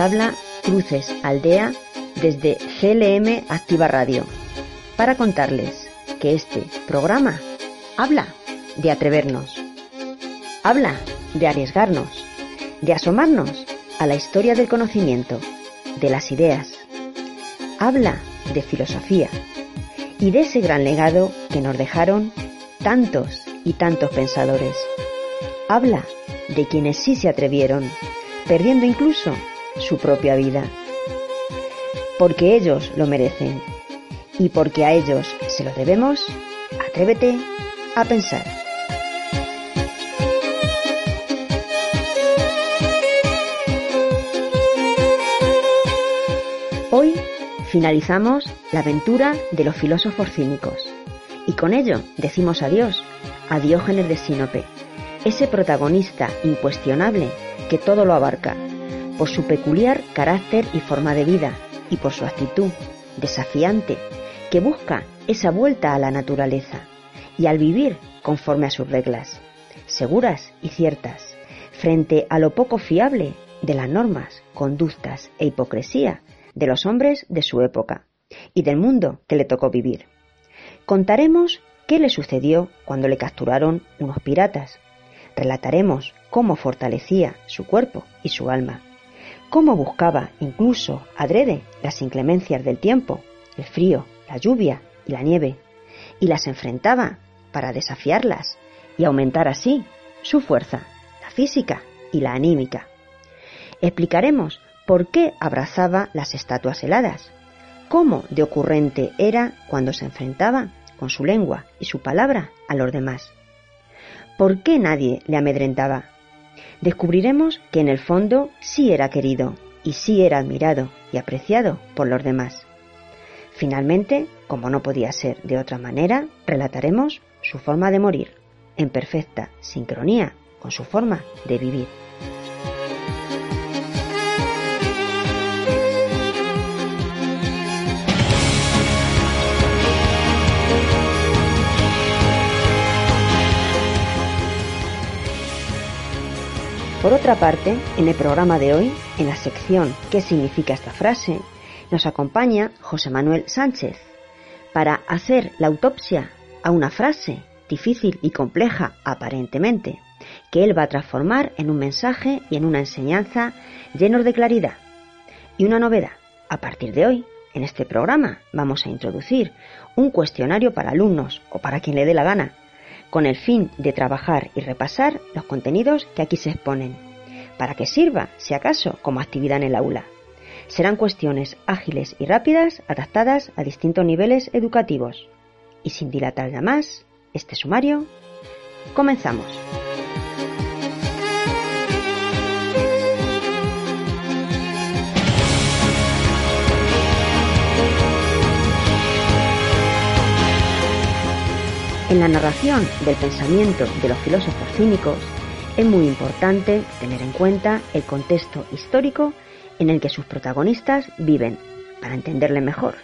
habla Cruces Aldea desde CLM Activa Radio para contarles que este programa habla de atrevernos, habla de arriesgarnos, de asomarnos a la historia del conocimiento, de las ideas, habla de filosofía y de ese gran legado que nos dejaron tantos y tantos pensadores. Habla de quienes sí se atrevieron, perdiendo incluso su propia vida. Porque ellos lo merecen y porque a ellos se lo debemos, atrévete a pensar. Hoy finalizamos la aventura de los filósofos cínicos y con ello decimos adiós a Diógenes de Sinope, ese protagonista incuestionable que todo lo abarca, por su peculiar carácter y forma de vida y por su actitud desafiante que busca esa vuelta a la naturaleza y al vivir conforme a sus reglas, seguras y ciertas, frente a lo poco fiable de las normas, conductas e hipocresía de los hombres de su época y del mundo que le tocó vivir. Contaremos qué le sucedió cuando le capturaron unos piratas. Relataremos cómo fortalecía su cuerpo y su alma, cómo buscaba incluso adrede las inclemencias del tiempo, el frío, la lluvia y la nieve, y las enfrentaba para desafiarlas y aumentar así su fuerza, la física y la anímica. Explicaremos por qué abrazaba las estatuas heladas, cómo de ocurrente era cuando se enfrentaba con su lengua y su palabra a los demás. ¿Por qué nadie le amedrentaba? Descubriremos que en el fondo sí era querido y sí era admirado y apreciado por los demás. Finalmente, como no podía ser de otra manera, relataremos su forma de morir, en perfecta sincronía con su forma de vivir. Por otra parte, en el programa de hoy, en la sección ¿Qué significa esta frase?, nos acompaña José Manuel Sánchez para hacer la autopsia a una frase difícil y compleja aparentemente, que él va a transformar en un mensaje y en una enseñanza llenos de claridad. Y una novedad, a partir de hoy, en este programa vamos a introducir un cuestionario para alumnos o para quien le dé la gana, con el fin de trabajar y repasar los contenidos que aquí se exponen, para que sirva, si acaso, como actividad en el aula. Serán cuestiones ágiles y rápidas adaptadas a distintos niveles educativos. Y sin dilatar ya más, este sumario, comenzamos. En la narración del pensamiento de los filósofos cínicos es muy importante tener en cuenta el contexto histórico en el que sus protagonistas viven, para entenderle mejor.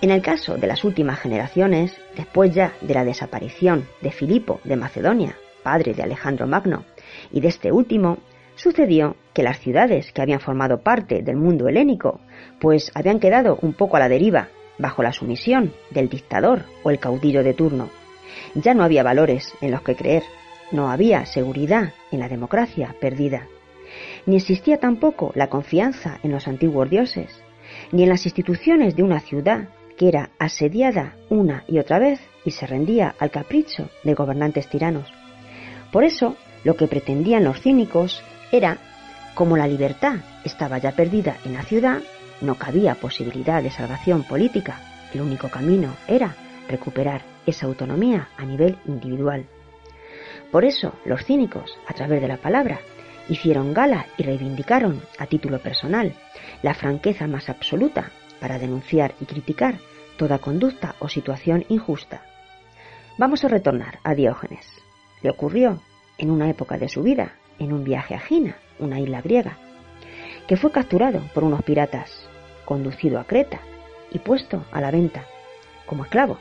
En el caso de las últimas generaciones, después ya de la desaparición de Filipo de Macedonia, padre de Alejandro Magno, y de este último, sucedió que las ciudades que habían formado parte del mundo helénico, pues habían quedado un poco a la deriva, bajo la sumisión del dictador o el caudillo de turno. Ya no había valores en los que creer, no había seguridad en la democracia perdida. Ni existía tampoco la confianza en los antiguos dioses, ni en las instituciones de una ciudad que era asediada una y otra vez y se rendía al capricho de gobernantes tiranos. Por eso, lo que pretendían los cínicos era, como la libertad estaba ya perdida en la ciudad, no cabía posibilidad de salvación política, el único camino era recuperar esa autonomía a nivel individual. Por eso los cínicos, a través de la palabra, hicieron gala y reivindicaron, a título personal, la franqueza más absoluta para denunciar y criticar toda conducta o situación injusta. Vamos a retornar a Diógenes. Le ocurrió en una época de su vida, en un viaje a Gina, una isla griega, que fue capturado por unos piratas, conducido a Creta y puesto a la venta como esclavo.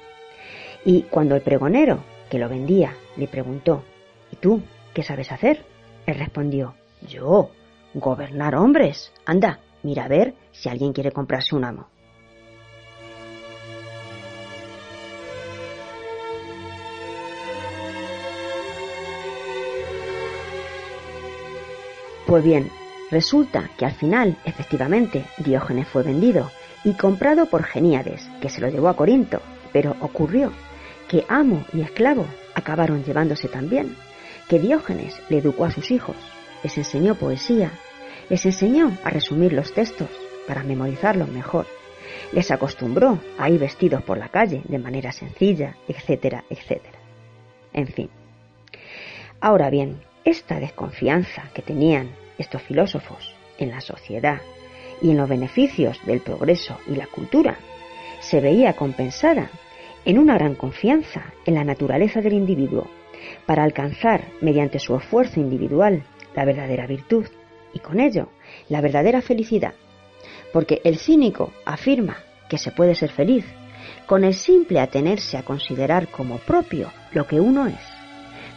Y cuando el pregonero que lo vendía le preguntó, ¿y tú qué sabes hacer? Él respondió, yo, Gobernar hombres. Anda, mira a ver si alguien quiere comprarse un amo. Pues bien, resulta que al final, efectivamente, Diógenes fue vendido y comprado por Geníades, que se lo llevó a Corinto, pero ocurrió que amo y esclavo acabaron llevándose también, que Diógenes le educó a sus hijos, les enseñó poesía, les enseñó a resumir los textos para memorizarlos mejor, les acostumbró a ir vestidos por la calle de manera sencilla, etcétera, etcétera. En fin. Ahora bien, esta desconfianza que tenían estos filósofos en la sociedad y en los beneficios del progreso y la cultura se veía compensada en una gran confianza en la naturaleza del individuo para alcanzar mediante su esfuerzo individual la verdadera virtud y con ello la verdadera felicidad. Porque el cínico afirma que se puede ser feliz con el simple atenerse a considerar como propio lo que uno es,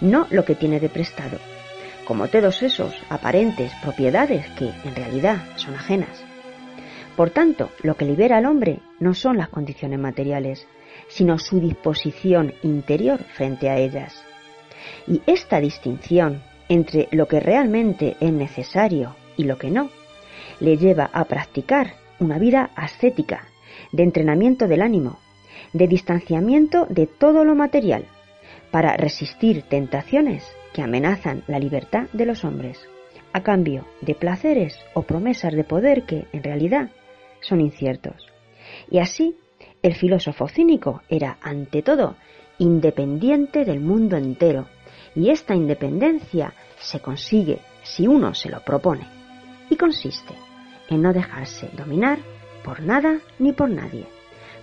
no lo que tiene de prestado, como todos esos aparentes propiedades que en realidad son ajenas. Por tanto, lo que libera al hombre no son las condiciones materiales, sino su disposición interior frente a ellas. Y esta distinción entre lo que realmente es necesario y lo que no, le lleva a practicar una vida ascética, de entrenamiento del ánimo, de distanciamiento de todo lo material, para resistir tentaciones que amenazan la libertad de los hombres, a cambio de placeres o promesas de poder que, en realidad, son inciertos. Y así, el filósofo cínico era, ante todo, independiente del mundo entero, y esta independencia se consigue si uno se lo propone, y consiste en no dejarse dominar por nada ni por nadie,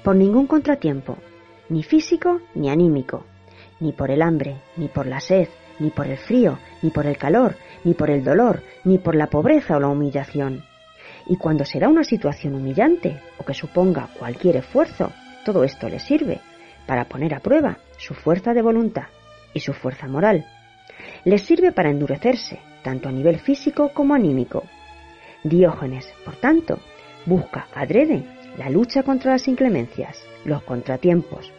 por ningún contratiempo, ni físico ni anímico, ni por el hambre, ni por la sed, ni por el frío, ni por el calor, ni por el dolor, ni por la pobreza o la humillación. Y cuando será una situación humillante o que suponga cualquier esfuerzo, todo esto le sirve para poner a prueba su fuerza de voluntad y su fuerza moral. Le sirve para endurecerse, tanto a nivel físico como anímico. Diógenes, por tanto, busca adrede la lucha contra las inclemencias, los contratiempos,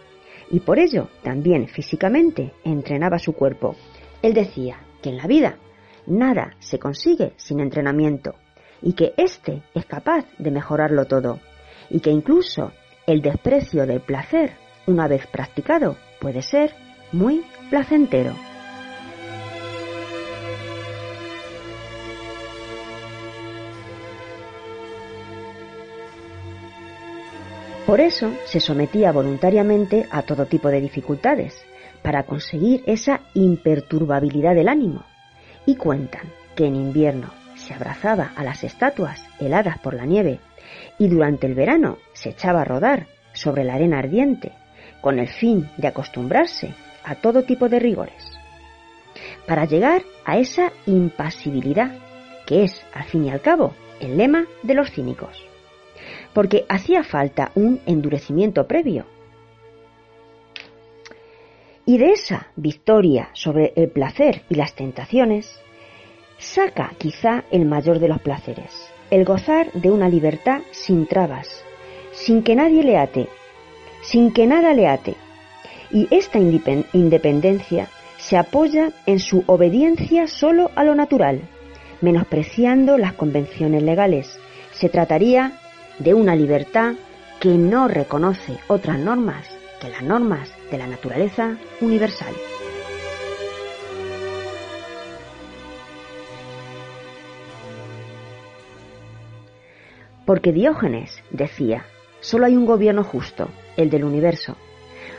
y por ello también físicamente entrenaba su cuerpo. Él decía que en la vida nada se consigue sin entrenamiento y que éste es capaz de mejorarlo todo, y que incluso el desprecio del placer, una vez practicado, puede ser muy placentero. Por eso se sometía voluntariamente a todo tipo de dificultades, para conseguir esa imperturbabilidad del ánimo. Y cuentan que en invierno se abrazaba a las estatuas heladas por la nieve y durante el verano se echaba a rodar sobre la arena ardiente con el fin de acostumbrarse a todo tipo de rigores, para llegar a esa impasibilidad que es, al fin y al cabo, el lema de los cínicos, porque hacía falta un endurecimiento previo. Y de esa victoria sobre el placer y las tentaciones saca quizá el mayor de los placeres, el gozar de una libertad sin trabas, sin que nadie le ate, sin que nada le ate. Y esta independencia se apoya en su obediencia solo a lo natural, menospreciando las convenciones legales. Se trataría de una libertad que no reconoce otras normas que las normas de la naturaleza universal. Porque Diógenes decía, solo hay un gobierno justo, el del universo.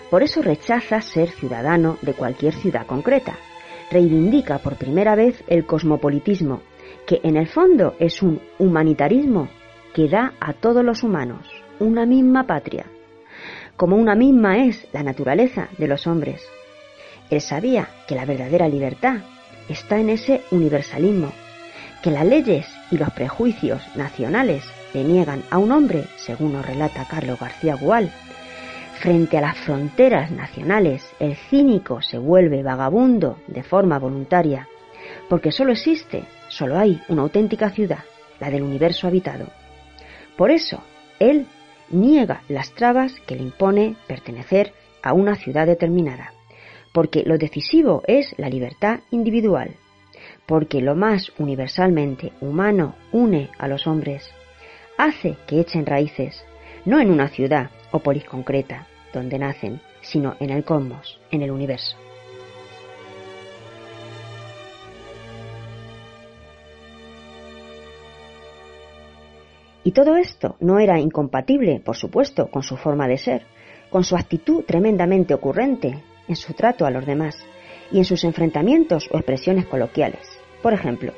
Por eso rechaza ser ciudadano de cualquier ciudad concreta. Reivindica por primera vez el cosmopolitismo, que en el fondo es un humanitarismo que da a todos los humanos una misma patria, como una misma es la naturaleza de los hombres. Él sabía que la verdadera libertad está en ese universalismo, que las leyes y los prejuicios nacionales le niegan a un hombre, según nos relata Carlos García Gual. Frente a las fronteras nacionales, el cínico se vuelve vagabundo de forma voluntaria, porque solo existe solo hay una auténtica ciudad, la del universo habitado. Por eso, él niega las trabas que le impone pertenecer a una ciudad determinada, porque lo decisivo es la libertad individual, porque lo más universalmente humano une a los hombres, hace que echen raíces, no en una ciudad o polis concreta donde nacen, sino en el cosmos, en el universo. Y todo esto no era incompatible, por supuesto, con su forma de ser, con su actitud tremendamente ocurrente en su trato a los demás y en sus enfrentamientos o expresiones coloquiales. Por ejemplo,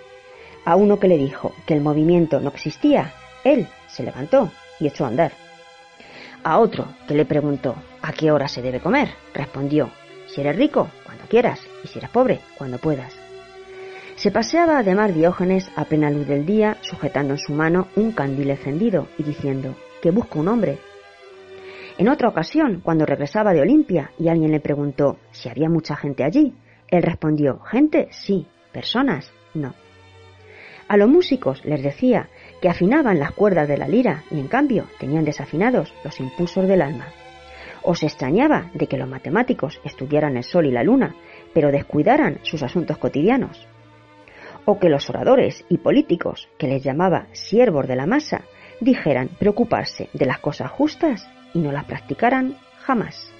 a uno que le dijo que el movimiento no existía, él se levantó y echó a andar. A otro que le preguntó a qué hora se debe comer, respondió, si eres rico, cuando quieras, y si eres pobre, cuando puedas. Se paseaba además Diógenes a plena luz del día, sujetando en su mano un candil encendido y diciendo que busca un hombre. En otra ocasión, cuando regresaba de Olimpia y alguien le preguntó si había mucha gente allí, él respondió, gente, sí, personas, no. A los músicos les decía que afinaban las cuerdas de la lira y en cambio tenían desafinados los impulsos del alma. O se extrañaba de que los matemáticos estudiaran el sol y la luna, pero descuidaran sus asuntos cotidianos o que los oradores y políticos, que les llamaba siervos de la masa, dijeran preocuparse de las cosas justas y no las practicaran jamás.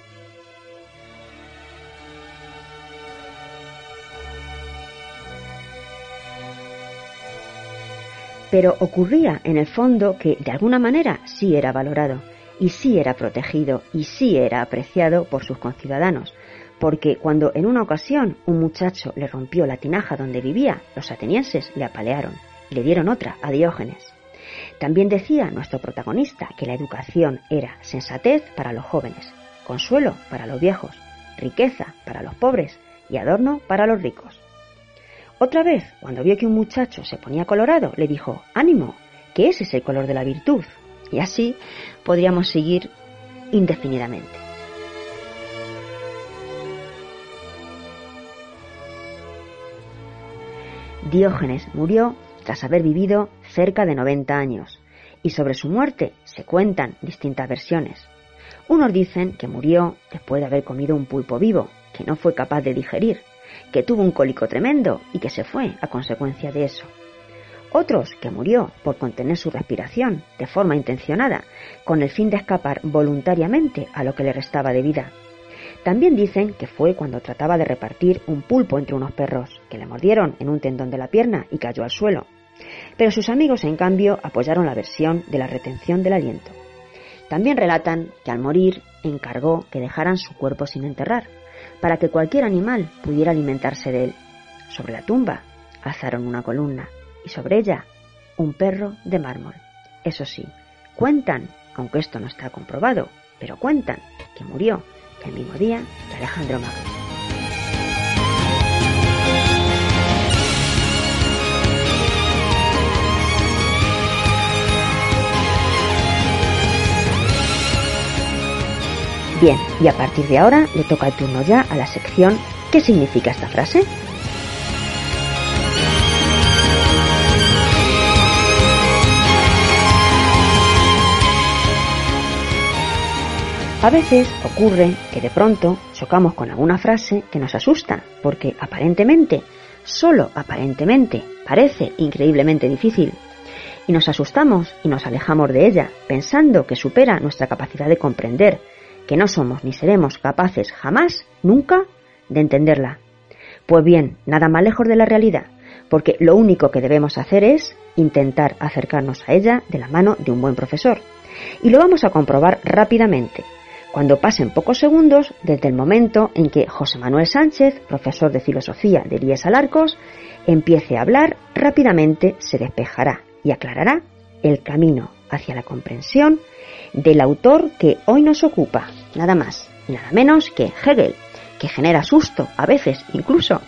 Pero ocurría en el fondo que de alguna manera sí era valorado, y sí era protegido, y sí era apreciado por sus conciudadanos, porque cuando en una ocasión un muchacho le rompió la tinaja donde vivía, los atenienses le apalearon y le dieron otra a Diógenes. También decía nuestro protagonista que la educación era sensatez para los jóvenes, consuelo para los viejos, riqueza para los pobres y adorno para los ricos. Otra vez, cuando vio que un muchacho se ponía colorado, le dijo, ánimo, que ese es el color de la virtud. Y así podríamos seguir indefinidamente. Diógenes murió tras haber vivido cerca de 90 años, y sobre su muerte se cuentan distintas versiones. Unos dicen que murió después de haber comido un pulpo vivo, que no fue capaz de digerir, que tuvo un cólico tremendo y que se fue a consecuencia de eso. Otros que murió por contener su respiración de forma intencionada, con el fin de escapar voluntariamente a lo que le restaba de vida. También dicen que fue cuando trataba de repartir un pulpo entre unos perros, que le mordieron en un tendón de la pierna y cayó al suelo. Pero sus amigos, en cambio, apoyaron la versión de la retención del aliento. También relatan que al morir encargó que dejaran su cuerpo sin enterrar, para que cualquier animal pudiera alimentarse de él. Sobre la tumba alzaron una columna y sobre ella un perro de mármol. Eso sí, cuentan, aunque esto no está comprobado, pero cuentan que murió el mismo día que Alejandro Magno. Bien, y a partir de ahora le toca el turno ya a la sección ¿Qué significa esta frase? A veces ocurre que de pronto chocamos con alguna frase que nos asusta, porque aparentemente, solo aparentemente, parece increíblemente difícil. Y nos asustamos y nos alejamos de ella, pensando que supera nuestra capacidad de comprender, que no somos ni seremos capaces jamás, nunca, de entenderla. Pues bien, nada más lejos de la realidad, porque lo único que debemos hacer es intentar acercarnos a ella de la mano de un buen profesor. Y lo vamos a comprobar rápidamente, cuando pasen pocos segundos desde el momento en que José Manuel Sánchez, profesor de filosofía de Elías Alarcos, empiece a hablar, rápidamente se despejará y aclarará el camino hacia la comprensión del autor que hoy nos ocupa, nada más y nada menos que Hegel, que genera susto, a veces incluso,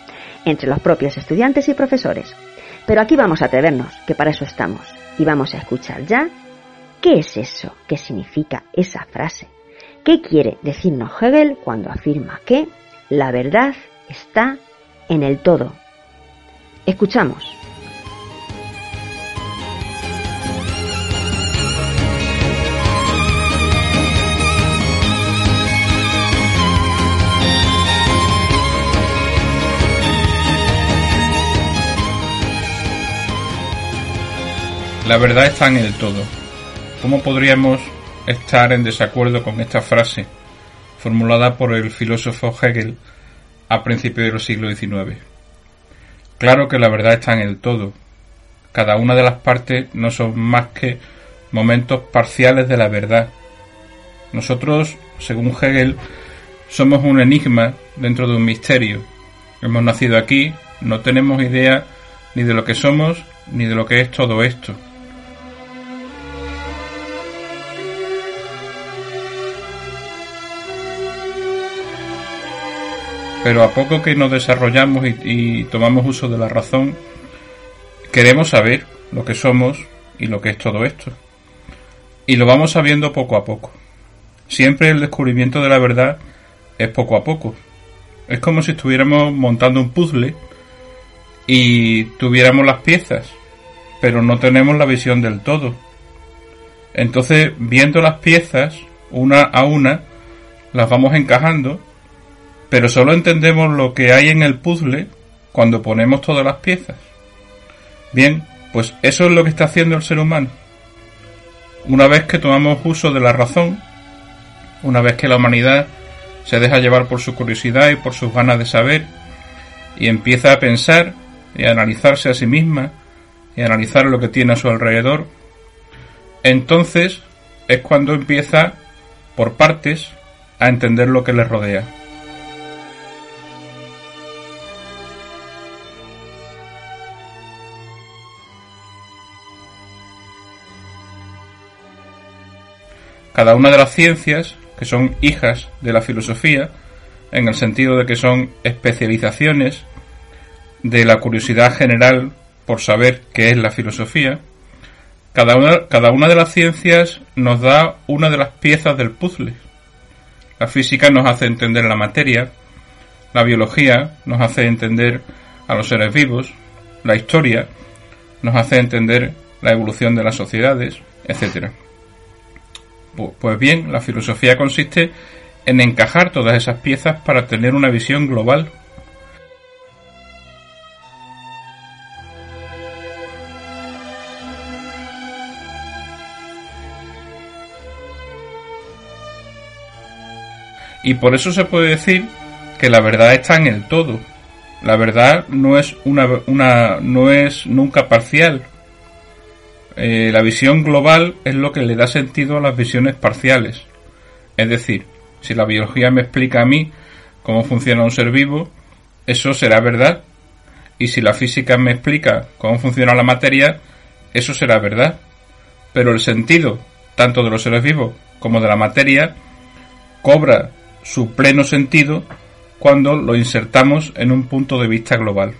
entre los propios estudiantes y profesores. Pero aquí vamos a atrevernos, que para eso estamos, y vamos a escuchar ya qué es eso, qué significa esa frase ¿Qué quiere decirnos Hegel cuando afirma que la verdad está en el todo? Escuchamos. La verdad está en el todo. ¿Cómo podríamos estar en desacuerdo con esta frase formulada por el filósofo Hegel a principios del siglo XIX? Claro que la verdad está en el todo. Cada una de las partes no son más que momentos parciales de la verdad. Nosotros, según Hegel, somos un enigma dentro de un misterio. Hemos nacido aquí, no tenemos idea ni de lo que somos ni de lo que es todo esto. Pero a poco que nos desarrollamos y, tomamos uso de la razón, queremos saber lo que somos y lo que es todo esto. Y lo vamos sabiendo poco a poco. Siempre el descubrimiento de la verdad es poco a poco. Es como si estuviéramos montando un puzzle y tuviéramos las piezas, pero no tenemos la visión del todo. Entonces, viendo las piezas una a una, las vamos encajando pero solo entendemos lo que hay en el puzzle cuando ponemos todas las piezas. Bien, pues eso es lo que está haciendo el ser humano. Una vez que tomamos uso de la razón, una vez que la humanidad se deja llevar por su curiosidad y por sus ganas de saber, y empieza a pensar y a analizarse a sí misma y a analizar lo que tiene a su alrededor, entonces es cuando empieza por partes a entender lo que le rodea. Cada una de las ciencias, que son hijas de la filosofía, en el sentido de que son especializaciones de la curiosidad general por saber qué es la filosofía, cada una, cada una de las ciencias nos da una de las piezas del puzzle. La física nos hace entender la materia, la biología nos hace entender a los seres vivos, la historia nos hace entender la evolución de las sociedades, etc. Pues bien, la filosofía consiste en encajar todas esas piezas para tener una visión global. Y por eso se puede decir que la verdad está en el todo. La verdad no es una, una no es nunca parcial, eh, la visión global es lo que le da sentido a las visiones parciales. Es decir, si la biología me explica a mí cómo funciona un ser vivo, eso será verdad. Y si la física me explica cómo funciona la materia, eso será verdad. Pero el sentido, tanto de los seres vivos como de la materia, cobra su pleno sentido cuando lo insertamos en un punto de vista global.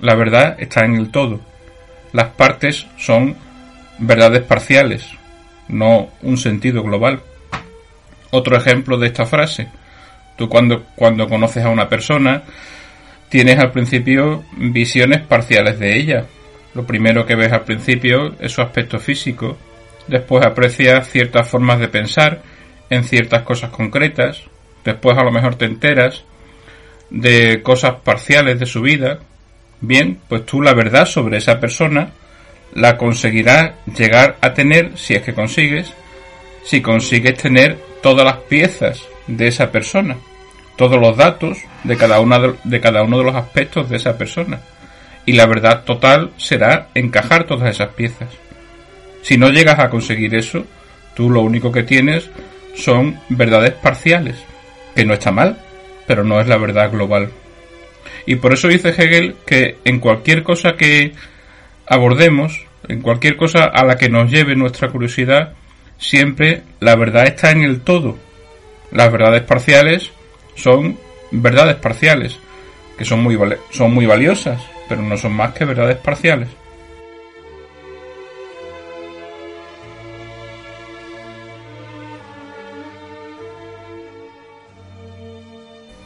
La verdad está en el todo. Las partes son verdades parciales, no un sentido global. Otro ejemplo de esta frase. Tú cuando, cuando conoces a una persona, tienes al principio visiones parciales de ella. Lo primero que ves al principio es su aspecto físico, después aprecias ciertas formas de pensar en ciertas cosas concretas, después a lo mejor te enteras de cosas parciales de su vida, bien, pues tú la verdad sobre esa persona la conseguirás llegar a tener si es que consigues, si consigues tener todas las piezas de esa persona, todos los datos de cada, una de, cada uno de los aspectos de esa persona. Y la verdad total será encajar todas esas piezas. Si no llegas a conseguir eso, tú lo único que tienes son verdades parciales, que no está mal, pero no es la verdad global. Y por eso dice Hegel que en cualquier cosa que abordemos, en cualquier cosa a la que nos lleve nuestra curiosidad, siempre la verdad está en el todo. Las verdades parciales son verdades parciales, que son muy, son muy valiosas, pero no son más que verdades parciales.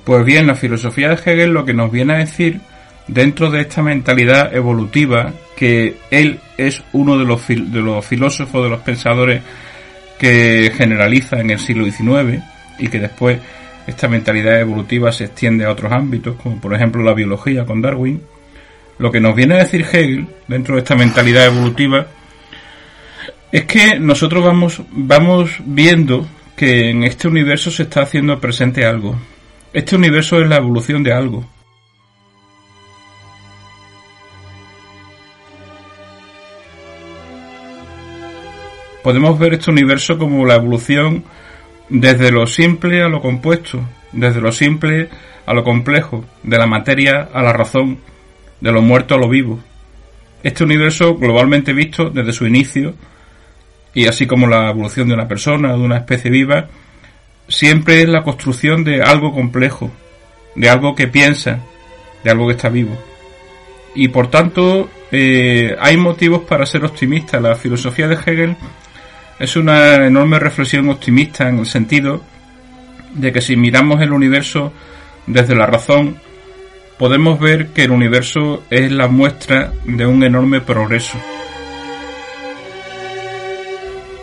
Pues bien, la filosofía de Hegel lo que nos viene a decir dentro de esta mentalidad evolutiva, que él es uno de los, de los filósofos, de los pensadores que generaliza en el siglo XIX, y que después esta mentalidad evolutiva se extiende a otros ámbitos, como por ejemplo la biología con Darwin, lo que nos viene a decir Hegel dentro de esta mentalidad evolutiva es que nosotros vamos, vamos viendo que en este universo se está haciendo presente algo. Este universo es la evolución de algo. Podemos ver este universo como la evolución desde lo simple a lo compuesto, desde lo simple a lo complejo, de la materia a la razón, de lo muerto a lo vivo. Este universo, globalmente visto desde su inicio, y así como la evolución de una persona, de una especie viva, siempre es la construcción de algo complejo, de algo que piensa, de algo que está vivo. Y por tanto, eh, hay motivos para ser optimista. La filosofía de Hegel es una enorme reflexión optimista en el sentido de que si miramos el universo desde la razón, podemos ver que el universo es la muestra de un enorme progreso.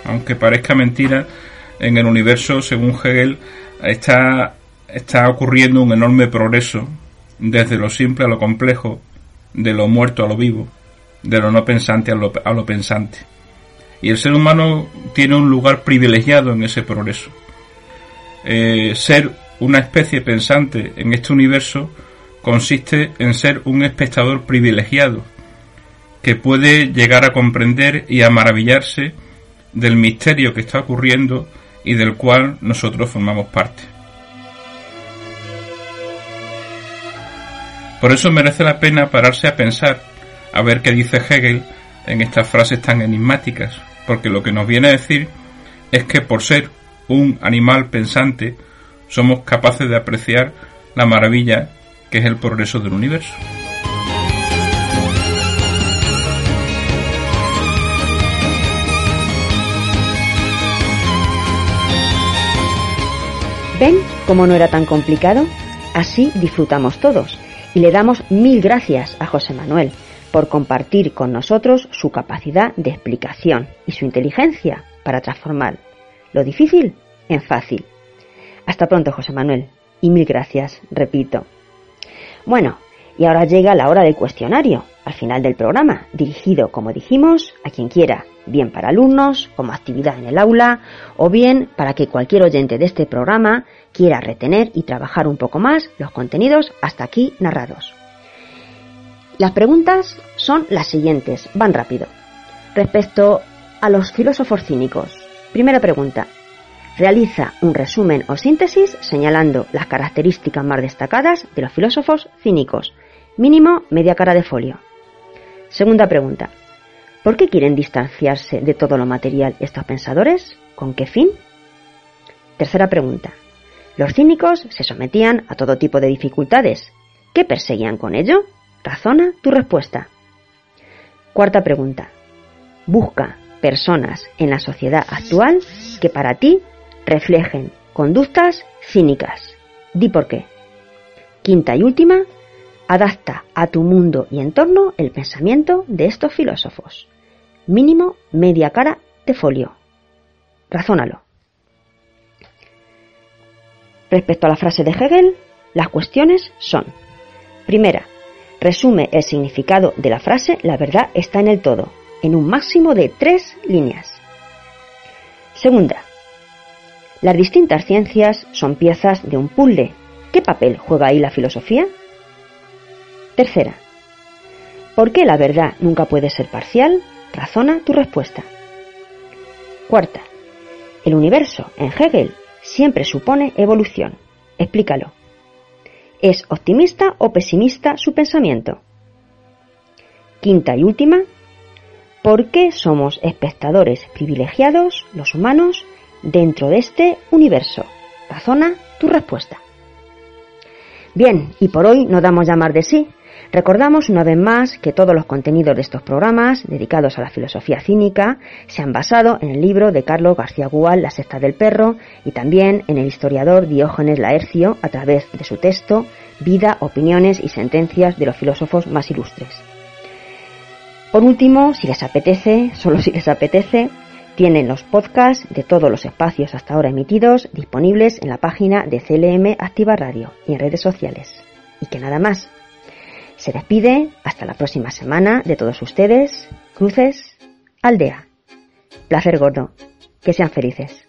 Aunque parezca mentira, en el universo, según Hegel, está, está ocurriendo un enorme progreso desde lo simple a lo complejo, de lo muerto a lo vivo, de lo no pensante a lo, a lo pensante. Y el ser humano tiene un lugar privilegiado en ese progreso. Eh, ser una especie pensante en este universo consiste en ser un espectador privilegiado, que puede llegar a comprender y a maravillarse del misterio que está ocurriendo y del cual nosotros formamos parte. Por eso merece la pena pararse a pensar, a ver qué dice Hegel en estas frases tan enigmáticas, porque lo que nos viene a decir es que por ser un animal pensante somos capaces de apreciar la maravilla que es el progreso del universo. ¿Ven cómo no era tan complicado? Así disfrutamos todos y le damos mil gracias a José Manuel por compartir con nosotros su capacidad de explicación y su inteligencia para transformar lo difícil en fácil. Hasta pronto, José Manuel, y mil gracias, repito. Bueno, y ahora llega la hora del cuestionario, al final del programa, dirigido, como dijimos, a quien quiera, bien para alumnos, como actividad en el aula, o bien para que cualquier oyente de este programa quiera retener y trabajar un poco más los contenidos hasta aquí narrados. Las preguntas son las siguientes, van rápido. Respecto a los filósofos cínicos, primera pregunta. Realiza un resumen o síntesis señalando las características más destacadas de los filósofos cínicos. Mínimo media cara de folio. Segunda pregunta. ¿Por qué quieren distanciarse de todo lo material estos pensadores? ¿Con qué fin? Tercera pregunta. Los cínicos se sometían a todo tipo de dificultades. ¿Qué perseguían con ello? Razona tu respuesta. Cuarta pregunta. Busca personas en la sociedad actual que para ti reflejen conductas cínicas. Di por qué. Quinta y última. Adapta a tu mundo y entorno el pensamiento de estos filósofos. Mínimo media cara de folio. Razónalo. Respecto a la frase de Hegel, las cuestiones son, primera, resume el significado de la frase La verdad está en el todo, en un máximo de tres líneas. Segunda, las distintas ciencias son piezas de un puzzle. ¿Qué papel juega ahí la filosofía? Tercera, ¿por qué la verdad nunca puede ser parcial? Razona tu respuesta. Cuarta, el universo en Hegel siempre supone evolución. Explícalo. ¿Es optimista o pesimista su pensamiento? Quinta y última, ¿por qué somos espectadores privilegiados, los humanos, dentro de este universo? Razona tu respuesta. Bien, y por hoy no damos llamar de sí. Recordamos una vez más que todos los contenidos de estos programas dedicados a la filosofía cínica se han basado en el libro de Carlos García Gual, La secta del perro, y también en el historiador Diógenes Laercio a través de su texto Vida, opiniones y sentencias de los filósofos más ilustres. Por último, si les apetece, solo si les apetece, Tienen los podcasts de todos los espacios hasta ahora emitidos disponibles en la página de CLM Activa Radio y en redes sociales. Y que nada más. Se despide hasta la próxima semana de todos ustedes, Cruces, Aldea. Placer gordo. Que sean felices.